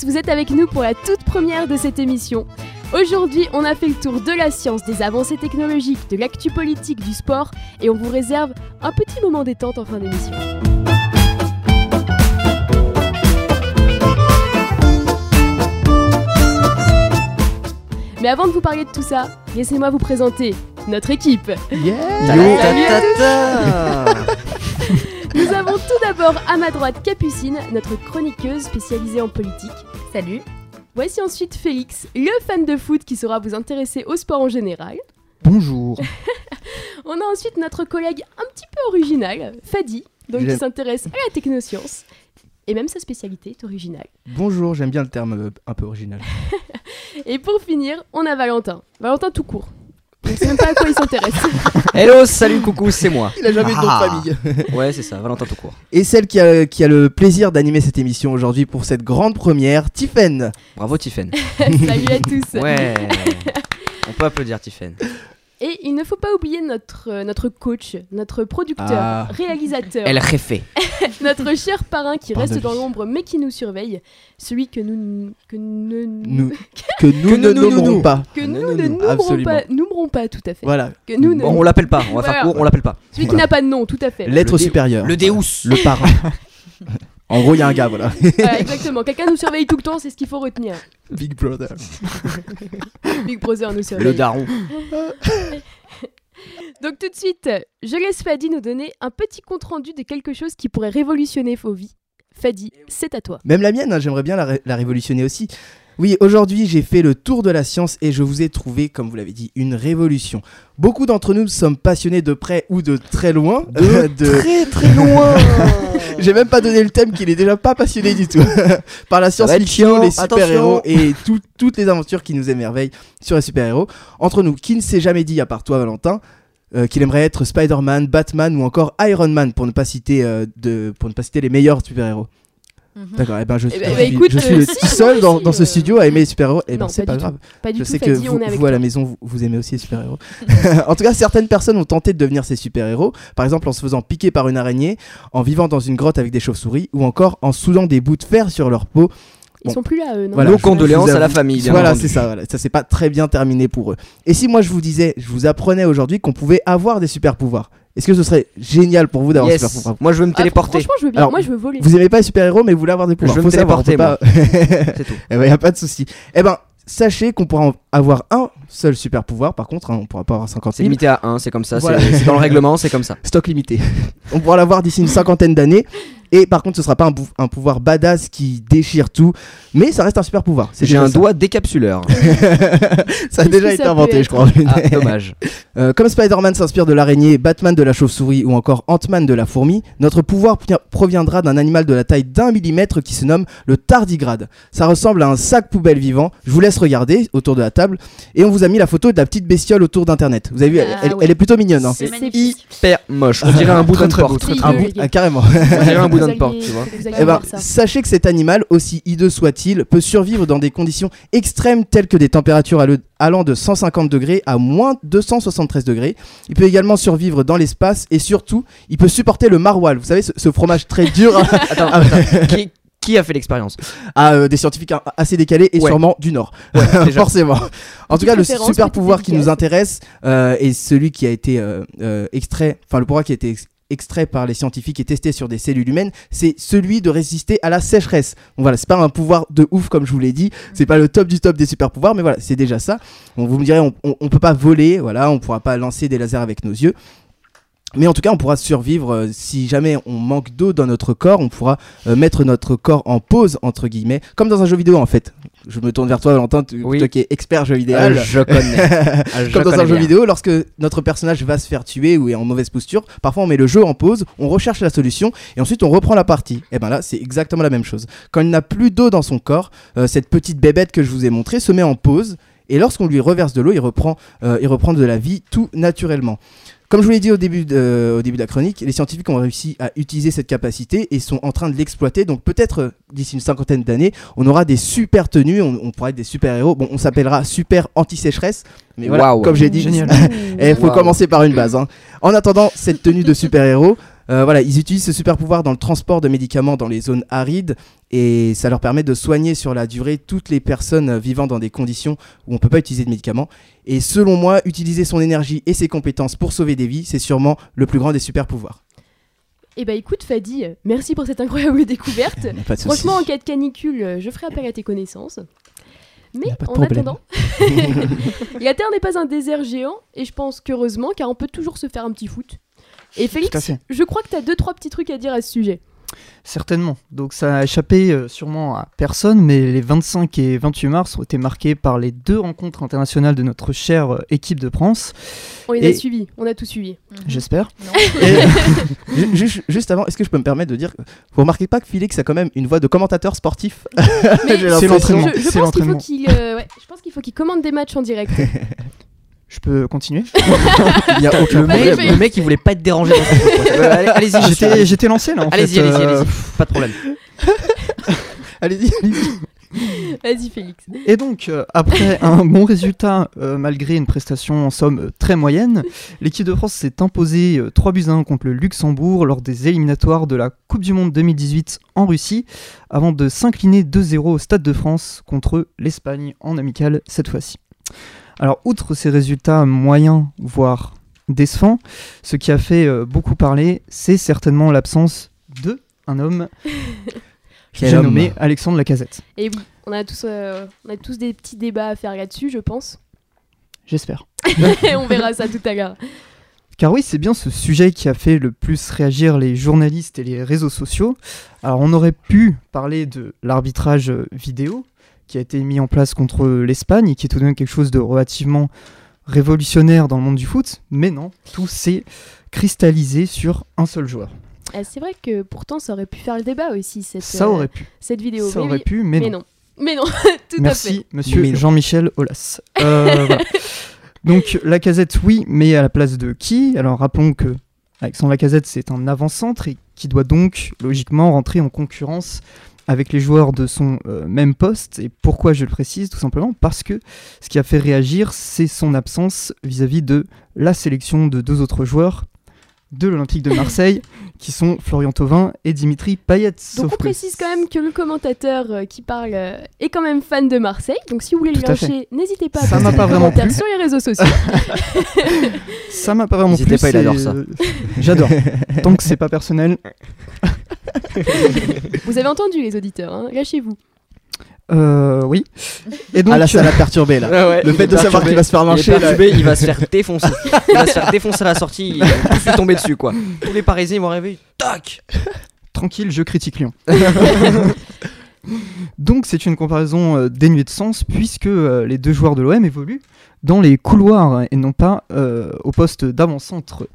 Tous, vous êtes avec nous pour la toute première de cette émission. Aujourd'hui, on a fait le tour de la science, des avancées technologiques, de l'actu politique, du sport, et on vous réserve un petit moment détente en fin d'émission. Mais avant de vous parler de tout ça, laissez-moi vous présenter notre équipe. Salut à Nous avons tout d'abord à ma droite Capucine, notre chroniqueuse spécialisée en politique. Salut. Voici ensuite Félix, le fan de foot qui saura vous intéresser au sport en général. Bonjour. On a ensuite notre collègue un petit peu original, Fadi, donc qui s'intéresse à la technoscience. Et même sa spécialité est originale. Bonjour, j'aime bien le terme euh, un peu original. Et pour finir, on a Valentin. Valentin tout court. On sait même pas à quoi il s'intéresse. Hello, salut, coucou, c'est moi. Il a jamais de nom de Ah. famille. Ouais, c'est ça, Valentin tout court. Et celle qui a, qui a le plaisir d'animer cette émission aujourd'hui pour cette grande première, Tiffen. Bravo, Tiffen. Salut à tous. Ouais. On peut applaudir Tiffen. Et il ne faut pas oublier notre, euh, notre coach, notre producteur, Ah. réalisateur, Elle refait. notre cher parrain qui Pardon. reste dans l'ombre mais qui nous surveille, celui que nous, que nous, Nous, que nous Que ne nous, nommerons nous. pas. que nous ne nommerons absolument. pas, nommerons pas tout à fait. Voilà. Que nous ne, on l'appelle pas, on va faire court, on l'appelle pas. celui qui n'a pas de nom, tout à fait. L'être supérieur. Le Deus. Le parrain. en gros, il y a un gars, voilà. Voilà, exactement. Quelqu'un nous surveille tout le temps, c'est ce qu'il faut retenir. Big Brother. Big Brother nous Le surveille. daron. Donc tout de suite, je laisse Fadi nous donner un petit compte rendu de quelque chose qui pourrait révolutionner vos vies. Fadi, c'est à toi. Même la mienne, hein, j'aimerais bien la, ré- la révolutionner aussi. Oui, aujourd'hui j'ai fait le tour de la science et je vous ai trouvé, comme vous l'avez dit, une révolution. Beaucoup d'entre nous sommes passionnés de près ou de très loin. euh, de... Très très loin. J'ai même pas donné le thème qu'il est déjà pas passionné du tout. Par la science-fiction, les super-héros et tout- toutes les aventures qui nous émerveillent sur les super-héros. Entre nous, qui ne s'est jamais dit, à part toi Valentin, euh, qu'il aimerait être Spider-Man, Batman ou encore Iron Man pour ne pas citer, euh, de, pour ne pas citer les meilleurs super-héros? D'accord, et ben je, Eh ben, je bah, suis- écoute, je suis euh, le si, tout seul dans, ce euh, studio à aimer les super-héros. Et ben Non, c'est pas grave. Pas du Je tout, sais que vous, à la maison, vous, vous aimez aussi les super-héros. en tout cas, certaines personnes ont tenté de devenir ces super-héros, par exemple en se faisant piquer par une araignée, en vivant dans une grotte avec des chauves-souris, ou encore en soudant des bouts de fer sur leur peau. Ils Bon. sont plus là, eux, non Voilà, Nos condoléances à la famille. bien voilà, c'est ça, voilà. ça s'est pas très bien terminé pour eux. Et si moi je vous disais, je vous apprenais aujourd'hui qu'on pouvait avoir des super-pouvoirs, est-ce que ce serait génial pour vous d'avoir des Yes. super-pouvoirs Moi, je veux me Ah, téléporter. Franchement, je veux bien. Alors, Moi, je veux voler. Vous aimez pas les super-héros, mais vous voulez avoir des pouvoirs. veux me Faut savoir, on peut téléporter, pas- C'est tout. Eh ben, y a pas de souci. Eh ben, sachez qu'on pourra en avoir un seul super pouvoir. Par contre, hein, on pourra pas avoir 50 C'est 000. limité à 1, c'est comme ça. Voilà. C'est dans le règlement, c'est comme ça. Stock limité. on pourra l'avoir d'ici une cinquantaine d'années. Et par contre, ce sera pas un, pouvoir badass qui déchire tout, mais ça reste un super pouvoir. J'ai un ça. doigt décapsuleur. ça a déjà été inventé, être je crois. Ah, dommage. Euh, comme Spider-Man s'inspire de l'araignée, Batman de la chauve-souris ou encore Ant-Man de la fourmi, notre pouvoir proviendra d'un animal de la taille d'un millimètre qui se nomme le tardigrade. Ça ressemble à un sac poubelle vivant. Je vous laisse regarder autour de la table et on vous a mis la photo de la petite bestiole autour d'internet. Vous avez vu, elle, Ah elle- ouais. elle est plutôt mignonne. hein. C'est. Hyper moche. On dirait un bout beau, porte. Un bout, carrément. On dirait un bout Vous d'un alliez- porte, tu vois. vous alliez Eh ben, sachez que cet animal, aussi hideux soit-il, peut survivre dans des conditions extrêmes telles que des températures allant de 150 degrés à moins 273 degrés. Il peut également survivre dans l'espace et surtout, il peut supporter le maroilles. Vous savez, ce, ce fromage très dur Attends, Ah, attends. Qui, qui a fait l'expérience à euh, des scientifiques assez décalés et Ouais. sûrement du Nord. Forcément. En tout cas, le super pouvoir qui nous intéresse euh, est celui qui a été euh, euh, extrait, enfin le pouvoir qui a été extrait par les scientifiques et testé sur des cellules humaines, c'est celui de résister à la sécheresse. Donc voilà, c'est pas un pouvoir de ouf comme je vous l'ai dit, c'est pas le top du top des super pouvoirs, mais voilà, c'est déjà ça. Bon, vous me direz, on, on, on peut pas voler, voilà, on pourra pas lancer des lasers avec nos yeux. Mais en tout cas, on pourra survivre euh, si jamais on manque d'eau dans notre corps. On pourra euh, mettre notre corps en pause entre guillemets, comme dans un jeu vidéo en fait. Je me tourne vers toi, Valentin, tu- Oui. toi qui es expert jeu vidéo. Euh, Je connais. Ah, je Comme dans un jeu bien. vidéo, lorsque notre personnage va se faire tuer ou est en mauvaise posture, parfois on met le jeu en pause, on recherche la solution et ensuite on reprend la partie. Et ben là, c'est exactement la même chose. Quand il n'a plus d'eau dans son corps, cette petite bébête que je vous ai montrée se met en pause et lorsqu'on lui reverse de l'eau, il reprend, euh, il reprend de la vie tout naturellement. Comme je vous l'ai dit au début, de, au début de la chronique, les scientifiques ont réussi à utiliser cette capacité et sont en train de l'exploiter. Donc peut-être euh, d'ici une cinquantaine d'années, on aura des super tenues, on, on pourra être des super héros. Bon, on s'appellera super anti-sécheresse. Mais voilà, comme j'ai dit, il faut Wow. commencer par une base. hein. En attendant cette tenue de super-héros, Euh, voilà, ils utilisent ce super pouvoir dans le transport de médicaments dans les zones arides et ça leur permet de soigner sur la durée toutes les personnes vivant dans des conditions où on peut pas utiliser de médicaments. Et selon moi, utiliser son énergie et ses compétences pour sauver des vies, c'est sûrement le plus grand des super pouvoirs. Eh bah écoute Fadi, merci pour cette incroyable découverte. Pas de souci. Franchement, en cas de canicule, euh, je ferai appel à tes connaissances. Mais en problème. attendant, la Terre n'est pas un désert géant, et je pense qu'heureusement, car on peut toujours se faire un petit foot. Et Félix, je crois que tu as deux trois petits trucs à dire à ce sujet. Certainement. Donc ça a échappé euh, sûrement à personne, mais les 25 et 28 mars ont été marqués par les deux rencontres internationales de notre chère euh, équipe de France, On les a suivis, on a tout suivi. j'espère. Et- Ju- ju- Juste avant, est-ce que je peux me permettre de dire, vous remarquez pas que Félix a quand même une voix de commentateur sportif? C'est l'entraînement. je, je C'est pense qu'il faut l'entraînement. qu'il euh, ouais, je pense qu'il faut qu'il commande des matchs en direct. Je peux continuer Il y a aucun Le mec, le mec, il voulait pas être dérangé. Euh, Allez-y, J'étais lancé là en Allez-y, fait. allez-y, euh, allez-y. Pas de problème. Allez-y, allez-y. Vas-y Félix. Et donc, euh, après un bon résultat, euh, malgré une prestation en somme très moyenne, l'équipe de France s'est imposée euh, 3 buts à 1 contre le Luxembourg lors des éliminatoires de la Coupe du Monde 2018 en Russie, avant de s'incliner 2-0 au Stade de France contre l'Espagne en amical cette fois-ci. Alors, outre ces résultats moyens, voire décevants, ce qui a fait euh, beaucoup parler, c'est certainement l'absence de un homme j'ai homme. nommé Alexandre Lacazette. Et oui, on a tous euh, on a tous des petits débats à faire là-dessus, je pense. J'espère. On verra ça tout à l'heure. Car oui, c'est bien ce sujet qui a fait le plus réagir les journalistes et les réseaux sociaux. Alors on aurait pu parler de l'arbitrage euh, vidéo qui a été mis en place contre l'Espagne et qui est tout de même quelque chose de relativement révolutionnaire dans le monde du foot, mais non, tout s'est cristallisé sur un seul joueur. Ah, c'est vrai que pourtant ça aurait pu faire le débat aussi cette, Ça euh, aurait pu, cette vidéo. ça Mais aurait oui, pu, mais, mais non. non. Mais non, tout à Merci, fait. monsieur. Jean-Michel Aulas. Euh, voilà. Donc, Lacazette, oui, mais à la place de qui? Alors, rappelons que Alexandre Lacazette, c'est un avant-centre et qui doit donc, logiquement, rentrer en concurrence avec les joueurs de son euh, même poste. Et pourquoi je le précise Tout simplement parce que ce qui a fait réagir, c'est son absence vis-à-vis de la sélection de deux autres joueurs de l'Olympique de Marseille, qui sont Florian Thauvin et Dimitri Payet. Donc Sauf on que précise quand même que le commentateur euh, qui parle euh, est quand même fan de Marseille. Donc si vous voulez le lyncher, n'hésitez pas à Ça pas vraiment plu. sur les réseaux sociaux. Ça m'a pas vraiment N'hésitez plu. pas, il adore ça. J'adore. Tant que c'est pas personnel. vous avez entendu les auditeurs, hein lâchez-vous. Euh, oui. Et donc, Ah là, ça l'a perturbé là. Le fait de savoir qu'il va se faire Il est lyncher perturbé, il va se faire défoncer. Il va se faire défoncer à la sortie, il va lui tomber dessus quoi. Tous les Parisiens ils vont rêver, tac tranquille, je critique Lyon. donc, c'est une comparaison euh, dénuée de sens puisque euh, les deux joueurs de l'OM évoluent dans les couloirs et non pas euh, au poste d'avant-centre.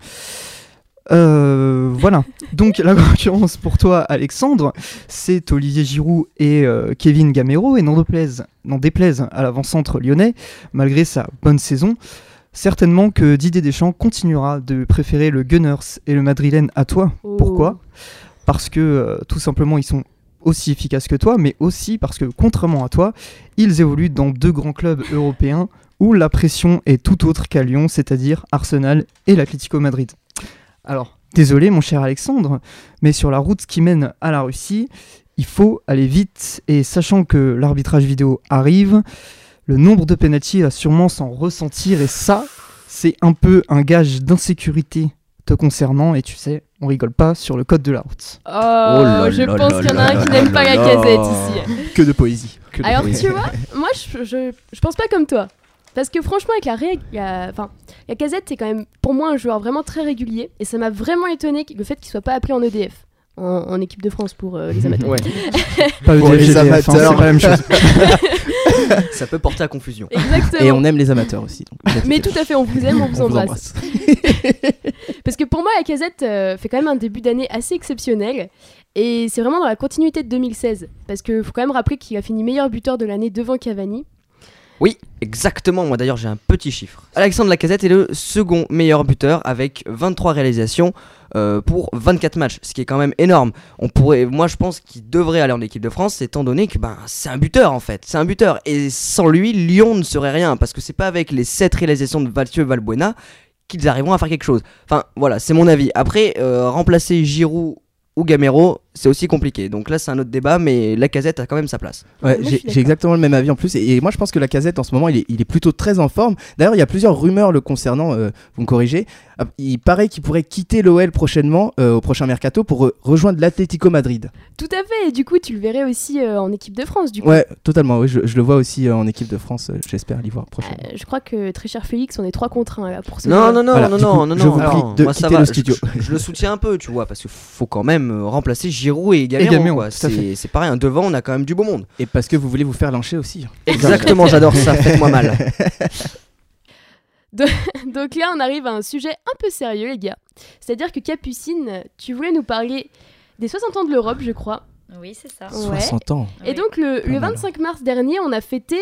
Euh, voilà. Donc la concurrence pour toi, Alexandre, c'est Olivier Giroud et euh, Kevin Gamero. Et n'en déplaise, à l'avant-centre lyonnais, malgré sa bonne saison, certainement que Didier Deschamps continuera de préférer le Gunners et le Madrilène à toi. Oh. Pourquoi? Parce que euh, tout simplement ils sont aussi efficaces que toi, mais aussi parce que contrairement à toi, ils évoluent dans deux grands clubs européens où la pression est tout autre qu'à Lyon, c'est-à-dire Arsenal et l'Atlético Madrid. Alors, désolé mon cher Alexandre, mais sur la route qui mène à la Russie, il faut aller vite et sachant que l'arbitrage vidéo arrive, le nombre de pénaltys va sûrement s'en ressentir et ça, c'est un peu un gage d'insécurité te concernant et tu sais, on rigole pas sur le code de la route. Oh, là je là pense qu'il y en a un qui n'aime pas la casette ici. Que de poésie. Que de Alors poésie. tu vois, moi je, je, je pense pas comme toi. Parce que franchement, avec la enfin, la casette, c'est quand même pour moi un joueur vraiment très régulier. Et ça m'a vraiment étonné que- le fait qu'il soit pas appelé en EDF. En, en équipe de France pour euh, les amateurs. Ouais, Pas Pour EDF, les hein, amateurs. pas la même chose. ça peut porter à confusion. Exactement. Et on aime les amateurs aussi. donc Mais tout à fait, on vous aime, on vous On vous embrasse. Parce que pour moi, la casette euh, fait quand même un début d'année assez exceptionnel. Et c'est vraiment dans la continuité de 2016. Parce qu'il faut quand même rappeler qu'il a fini meilleur buteur de l'année devant Cavani. Oui, exactement. Moi d'ailleurs, j'ai un petit chiffre. Alexandre Lacazette est le second meilleur buteur avec 23 réalisations euh, pour 24 matchs, ce qui est quand même énorme. On pourrait, moi je pense qu'il devrait aller en équipe de France, étant donné que ben c'est un buteur en fait, c'est un buteur. Et sans lui, Lyon ne serait rien parce que c'est pas avec les 7 réalisations de Mathieu Valbuena qu'ils arriveront à faire quelque chose. Enfin, voilà, c'est mon avis. Après, euh, remplacer Giroud ou Gamero, c'est aussi compliqué. Donc là, c'est un autre débat, mais la casette a quand même sa place. Ouais, je j'ai exactement le même avis en plus. Et, et moi, je pense que la casette en ce moment, il est, il est plutôt très en forme. D'ailleurs, il y a plusieurs rumeurs le concernant. euh, vous me corrigez. Ah, Il paraît qu'il pourrait quitter l'OL prochainement, euh, au prochain mercato, pour rejoindre l'Atlético Madrid. Tout à fait, et du coup, tu le verrais aussi euh, en équipe de France, du coup. Ouais, totalement. Oui, je, je le vois aussi euh, en équipe de France. euh, J'espère l'y voir prochainement. Euh, je crois que, très cher Félix, on est trois contre un là, pour ce Non, non, non, Voilà, non, du non, coup, non, je non. vous prie Alors, de moi, ça quitter va, le je- studio. Je, je le soutiens un peu, tu vois, parce qu'il faut quand même remplacer Giroud et Gamero. Gamero, quoi. tout à fait. C'est c'est pareil, hein, devant, on a quand même du beau monde. Et parce que vous voulez vous faire lyncher aussi. Exactement, j'adore ça, faites-moi mal. Donc là, on arrive à un sujet un peu sérieux, les gars. C'est-à-dire que Capucine, tu voulais nous parler des 60 ans de l'Europe, je crois. Oui, c'est ça. Ouais. 60 ans. Et donc, le, le mal. 25 mars dernier, on a fêté,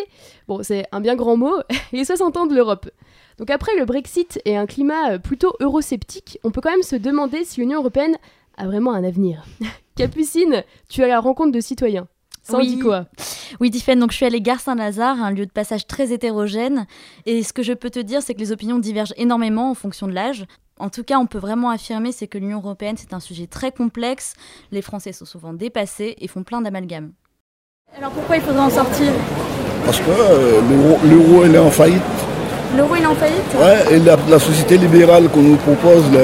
bon, c'est un bien grand mot, les 60 ans de l'Europe. Donc, après le Brexit et un climat plutôt eurosceptique, on peut quand même se demander si l'Union européenne a vraiment un avenir. Capucine, tu es à la rencontre de citoyens. Ça en Oui. dit quoi? Oui, Tiffaine, donc je suis allée Gare Saint-Lazare, un lieu de passage très hétérogène. Et ce que je peux te dire, c'est que les opinions divergent énormément en fonction de l'âge. En tout cas, on peut vraiment affirmer, c'est que l'Union européenne, c'est un sujet très complexe. Les Français sont souvent dépassés et font plein d'amalgames. Alors pourquoi il faudrait en sortir? Parce que euh, l'euro- l'euro elle est en faillite. L'euro, il est en faillite? Ouais, et la, la société libérale qu'on nous propose là,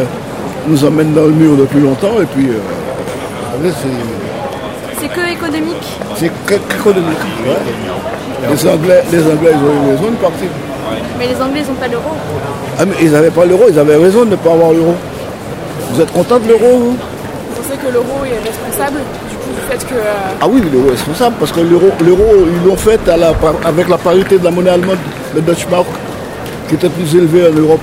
nous emmène dans le mur depuis longtemps. Et puis, euh, c'est- que économique. c'est que- qu'économique. ouais. Les, Anglais, les Anglais, ils ont eu raison de partir. Mais les Anglais, ils n'ont pas l'euro. Ah, mais ils n'avaient pas l'euro, ils avaient raison de ne pas avoir l'euro. Vous êtes content de l'euro, vous? Vous pensez que l'euro est responsable du coup du fait que euh, Ah oui, l'euro est responsable parce que l'euro, ils l'ont fait à la par- avec la parité de la monnaie allemande, le Deutsche Mark, qui était plus élevé en Europe.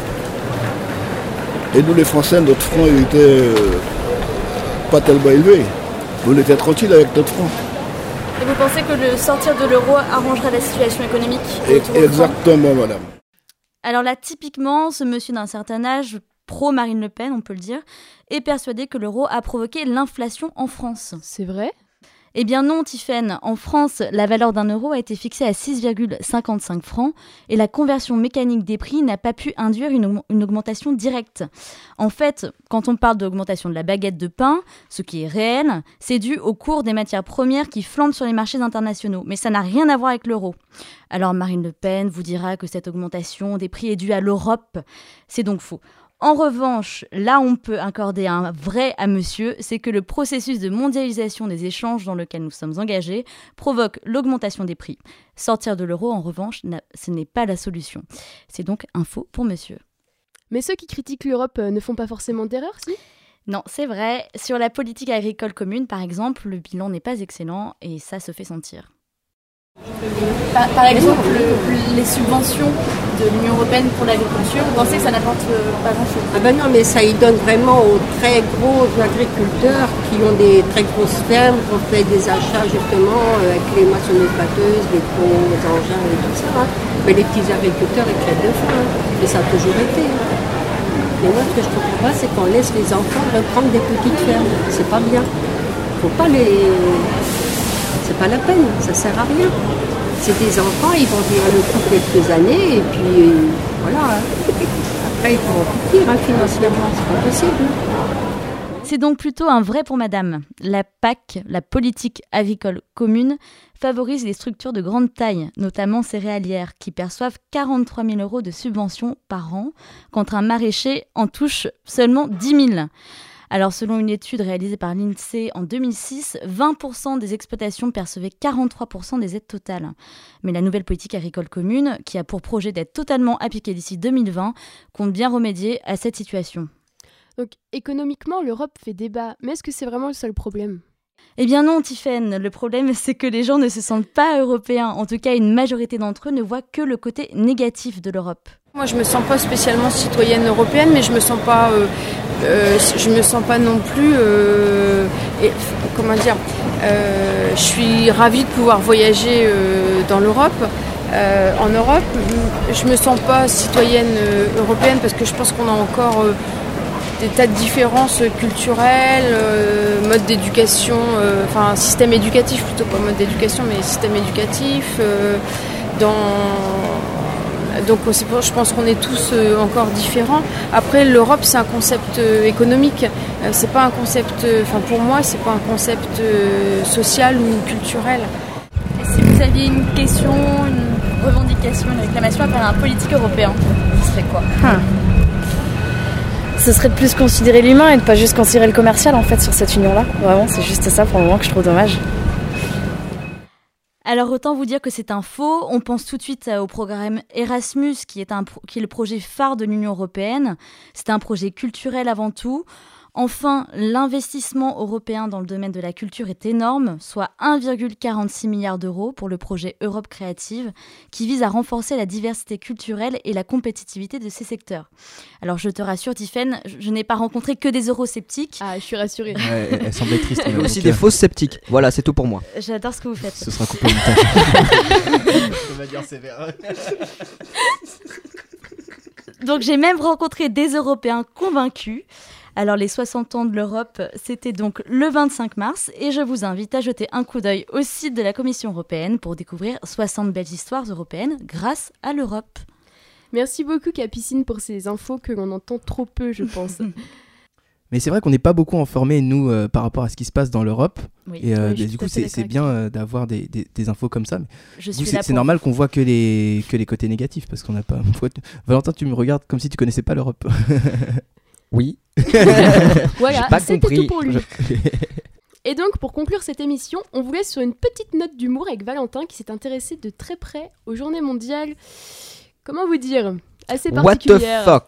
Et nous, les Français, notre franc, il était euh, pas tellement élevé. On était tranquille avec notre franc. Et vous pensez que le sortir de l'euro arrangerait la situation économique Et- exactement, madame. Alors là, typiquement, ce monsieur d'un certain âge, pro-Marine Le Pen, on peut le dire, est persuadé que l'euro a provoqué l'inflation en France. C'est vrai? Eh bien non, Tiffaine. En France, la valeur d'un euro a été fixée à 6,55 francs et la conversion mécanique des prix n'a pas pu induire une, aug- une augmentation directe. En fait, quand on parle d'augmentation de la baguette de pain, ce qui est réel, c'est dû au cours des matières premières qui flambent sur les marchés internationaux. Mais ça n'a rien à voir avec l'euro. Alors Marine Le Pen vous dira que cette augmentation des prix est due à l'Europe. C'est donc faux. En revanche, là on peut accorder un vrai à monsieur, c'est que le processus de mondialisation des échanges dans lequel nous sommes engagés provoque l'augmentation des prix. Sortir de l'euro, en revanche, ce n'est pas la solution. C'est donc un faux pour monsieur. Mais ceux qui critiquent l'Europe euh, ne font pas forcément d'erreur, si? Non, c'est vrai. Sur la politique agricole commune, par exemple, le bilan n'est pas excellent et ça se fait sentir. Par, exemple le- les subventions de l'Union européenne pour l'agriculture, vous pensez que ça n'apporte euh, pas grand-chose? Ah ben non, mais ça y donne vraiment aux très gros agriculteurs qui ont des très grosses fermes, qui ont fait des achats justement euh, avec les moissonneuses batteuses, les gros engins et tout ça. hein. Mais les petits agriculteurs, ils crèvent de faim. hein. Et ça a toujours été. Mais moi, ce que je ne comprends pas, c'est qu'on laisse les enfants reprendre des petites fermes. C'est pas bien. Faut pas les. C'est pas la peine, ça sert à rien. C'est des enfants, ils vont vivre le coup quelques années et puis euh, voilà. Après, ils vont pire hein, financièrement, c'est pas possible. C'est donc plutôt un vrai pour madame. La PAC, la politique agricole commune, favorise les structures de grande taille, notamment céréalières, qui perçoivent 43 000 euros de subventions par an, contre un maraîcher en touche seulement 10 000. Alors, selon une étude réalisée par l'INSEE en 2006, 20% des exploitations percevaient 43% des aides totales. Mais la nouvelle politique agricole commune, qui a pour projet d'être totalement appliquée d'ici 2020, compte bien remédier à cette situation. Donc économiquement, l'Europe fait débat, mais est-ce que c'est vraiment le seul problème? Eh bien non, Tiffaine. Le problème, c'est que les gens ne se sentent pas européens. En tout cas, une majorité d'entre eux ne voit que le côté négatif de l'Europe. Moi, je me sens pas spécialement citoyenne européenne, mais je me sens pas, euh, euh, je me sens pas non plus, euh, comment dire, je suis ravie de pouvoir voyager dans l'Europe. En Europe, je me sens pas citoyenne européenne parce que je pense qu'on a encore des tas de différences culturelles, mode d'éducation, enfin système éducatif plutôt pas mode d'éducation, mais système éducatif. dans Donc je pense qu'on est tous euh, encore différents. Après, l'Europe, c'est un concept euh, économique. Euh, c'est pas un concept. Enfin, pour moi, c'est pas un concept social ou culturel. Si vous aviez une question, une revendication, une réclamation à faire à un politique européen, ce serait quoi? Ce serait de plus considérer l'humain et de pas juste considérer le commercial en fait sur cette union-là. Vraiment, c'est juste ça pour le moment que je trouve dommage. Alors autant vous dire que c'est un faux. On pense tout de suite euh, au programme Erasmus, qui est, le projet phare de l'Union européenne. C'est un projet culturel avant tout. Enfin, l'investissement européen dans le domaine de la culture est énorme, soit 1,46 milliard d'euros pour le projet Europe créative, qui vise à renforcer la diversité culturelle et la compétitivité de ces secteurs. Alors je te rassure, Tiffaine, je, je n'ai pas rencontré que des eurosceptiques. Ah, je suis rassurée. Ouais, elle, semblait triste. Il y a donc, aussi euh, des fausses sceptiques. Voilà, c'est tout pour moi. J'adore ce que vous faites. Ce sera coupé au montage. On va dire sévère. Donc j'ai même rencontré des Européens convaincus. Alors les 60 ans de l'Europe, c'était donc le 25 mars et je vous invite à jeter un coup d'œil au site de la Commission européenne pour découvrir 60 belles histoires européennes grâce à l'Europe. Merci beaucoup, Capucine, pour ces infos que l'on entend trop peu, je pense. Mais c'est vrai qu'on n'est pas beaucoup informés, nous, euh, par rapport à ce qui se passe dans l'Europe. Oui, Et euh, Oui, suis du coup, c'est bien euh, d'avoir des, des- des infos comme ça. C'est normal qu'on voit que les, que les côtés négatifs parce qu'on n'a pas. Valentin, tu me regardes comme si tu connaissais pas l'Europe. Oui. Voilà, c'était tout pour lui. Et donc, pour conclure cette émission, on vous laisse sur une petite note d'humour avec Valentin qui s'est intéressé de très près aux journées mondiales. Comment vous dire? Assez What the particulières. fuck?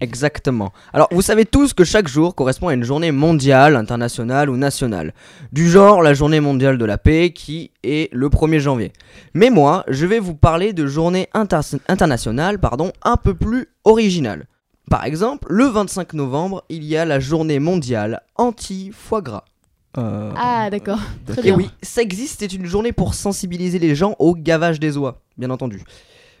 Exactement. Alors, vous savez tous que chaque jour correspond à une journée mondiale, internationale ou nationale. Du genre la journée mondiale de la paix qui est le 1er janvier. Mais moi, je vais vous parler de journées inter- internationales pardon, un peu plus originales. Par exemple, le 25 novembre, il y a la journée mondiale anti-foie gras. Euh, Ah, d'accord. Très Et bien. oui, ça existe, c'est une journée pour sensibiliser les gens au gavage des oies, bien entendu.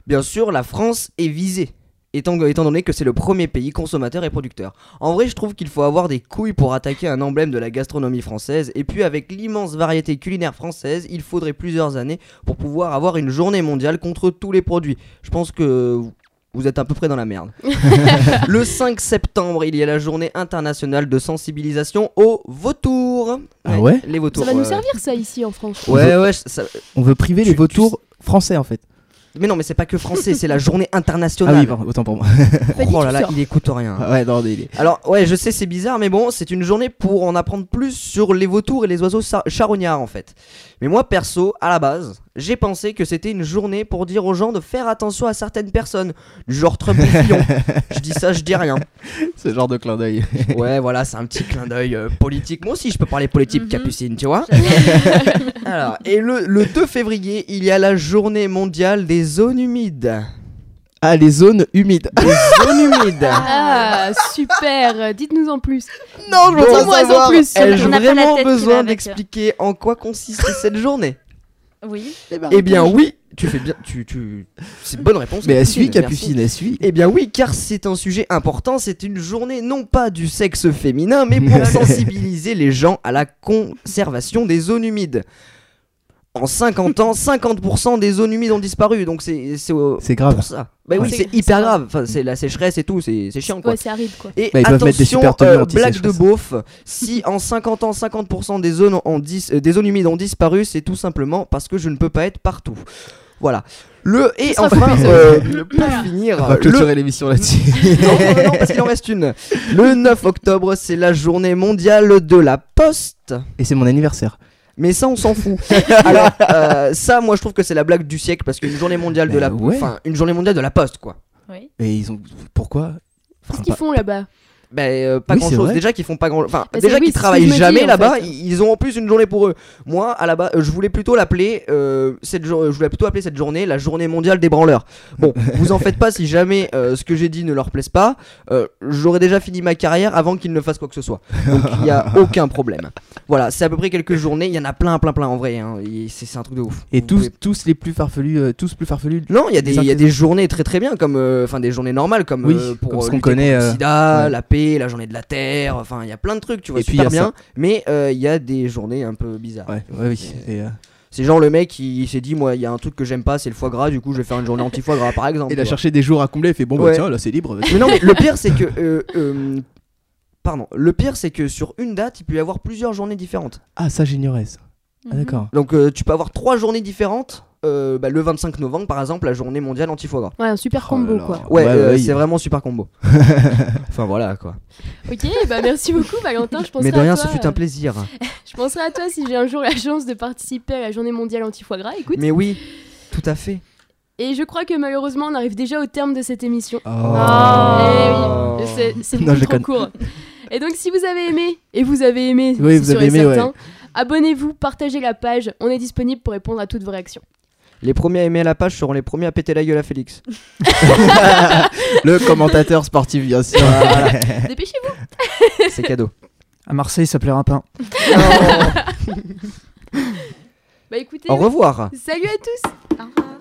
Bien sûr, la France est visée, étant, étant donné que c'est le premier pays consommateur et producteur. En vrai, je trouve qu'il faut avoir des couilles pour attaquer un emblème de la gastronomie française, et puis avec l'immense variété culinaire française, il faudrait plusieurs années pour pouvoir avoir une journée mondiale contre tous les produits. Je pense que vous êtes à peu près dans la merde. le 5 septembre, il y a la journée internationale de sensibilisation aux vautours. Ah ouais Les vautours. Ça va nous ouais. servir, ça, ici, en France. Ouais, ouais, ça- On veut priver Tu- les vautours français en fait. mais non, mais c'est pas que français, c'est la journée Ah internationale. oui, pardon, autant pour moi. Oh là là, il écoute rien. Ah ouais, non, il est- Alors, ouais, je sais, c'est bizarre, mais bon, c'est une journée pour en apprendre plus sur les vautours et les oiseaux charognards, en fait. Mais moi, perso, à la base, j'ai pensé que c'était une journée pour dire aux gens de faire attention à certaines personnes, du genre Trump et Fillon. je dis ça, je dis rien. ce genre de clin d'œil. Ouais, voilà, c'est un petit clin d'œil euh, politique. Moi aussi, je peux parler politique, Mhm. Capucine, tu vois. Alors, et le, le 2 février, il y a la journée mondiale des zones humides. Ah, les zones humides. Des zones humides. Ah, super. Dites-nous en plus. non, je veux pas savoir. en plus, Ai-je vraiment besoin d'expliquer en quoi consiste cette journée? Oui. Eh bien oui, tu fais bien, tu, tu... c'est une bonne réponse. Mais elle suit. Capucine, elle suit. Eh bien oui, car c'est un sujet important, c'est une journée non pas du sexe féminin, mais pour sensibiliser les gens à la conservation des zones humides. En 50 ans, 50% des zones humides ont disparu, donc c'est c'est C'est grave. pour ça. Bah oui, c'est hyper grave. Enfin, c'est la sécheresse et tout, c'est c'est chiant quoi. Ouais, c'est aride, quoi. Et Bah, ils peuvent mettre des attention, euh, blague de beauf, si en 50 ans 50% des zones, ont dis- euh, des zones humides ont disparu, c'est tout simplement parce que je ne peux pas être partout. Voilà. Le et enfin euh, le- pour Voilà. finir, On va le clôturer l'émission là-dessus. non, non, non, parce qu'il en reste une. Le 9 octobre, c'est la journée mondiale de la poste. Et c'est mon anniversaire. Mais ça, on s'en fout. Alors, euh, ça, moi, je trouve que c'est la blague du siècle parce qu'une journée mondiale de Bah la, ouais. enfin, une journée mondiale de la poste, quoi. Oui. Et ils ont. Pourquoi? Qu'est-ce Enfin, qu'ils pas- font là-bas? Ben euh, pas Oui, grand chose. vrai. Déjà qu'ils font pas grand. Enfin, Bah, déjà qu'ils travaillent jamais en là-bas. fait. Ils ont en plus une journée pour eux. Moi, à la base, je voulais plutôt l'appeler euh, cette Je voulais plutôt appeler cette journée la journée mondiale des branleurs. Bon, vous en faites pas si jamais euh, ce que j'ai dit ne leur plaise pas. euh, J'aurais déjà fini ma carrière avant qu'ils ne fassent quoi que ce soit. Donc il y a aucun problème. Voilà, c'est à peu près quelques journées. Il y en a plein, plein, plein en vrai. hein. C'est c'est un truc de ouf. Et Vous tous, pouvez- tous les plus farfelus, euh, tous plus farfelus. non, il y a des, il y a des journées très très bien, comme euh, enfin des journées normales, comme Oui, euh, pour comme ce qu'on connaît, le sida, ouais. la paix, la journée de la terre. Enfin, il y a plein de trucs, tu vois, Et super bien. Mais euh, il y a des journées un peu bizarres. Ouais, ouais, oui. Et, euh, C'est genre le mec il s'est dit moi il y a un truc que j'aime pas c'est le foie gras du coup je vais faire une journée anti foie gras par exemple. Il a cherché des jours à combler, il fait bon, bah tiens, là c'est libre. Mais non mais le pire c'est que euh, euh, pardon le pire c'est que sur une date il peut y avoir plusieurs journées différentes. Ah, ça j'ignorais ça. Ah, Mhm. d'accord. Donc euh, tu peux avoir trois journées différentes. Euh, bah, le 25 novembre par exemple la journée mondiale anti foie gras. Ouais, un super Oh combo là là. quoi. Ouais, Ouais, euh, ouais, c'est il- vraiment super combo. enfin voilà quoi. Ok, bah merci beaucoup Valentin. Je penserai Mais de rien ce fut un euh, plaisir. Je penserai à toi si j'ai un jour la chance de participer à la journée mondiale anti-foie gras. Écoute. Mais oui tout à fait. Et je crois que malheureusement on arrive déjà au terme de cette émission. Oh. Oui, c'est- beaucoup trop déconne. court. Et donc si vous avez aimé, et vous avez aimé, Oui, c'est vous sûr avez et aimé, certain, ouais. abonnez-vous, partagez la page, on est disponible pour répondre à toutes vos réactions. Les premiers à aimer la page seront les premiers à péter la gueule à Félix. Le commentateur sportif, bien sûr. Dépêchez-vous C'est cadeau. À Marseille, ça plaira pas. Bah écoutez, Au revoir. salut à tous Au revoir.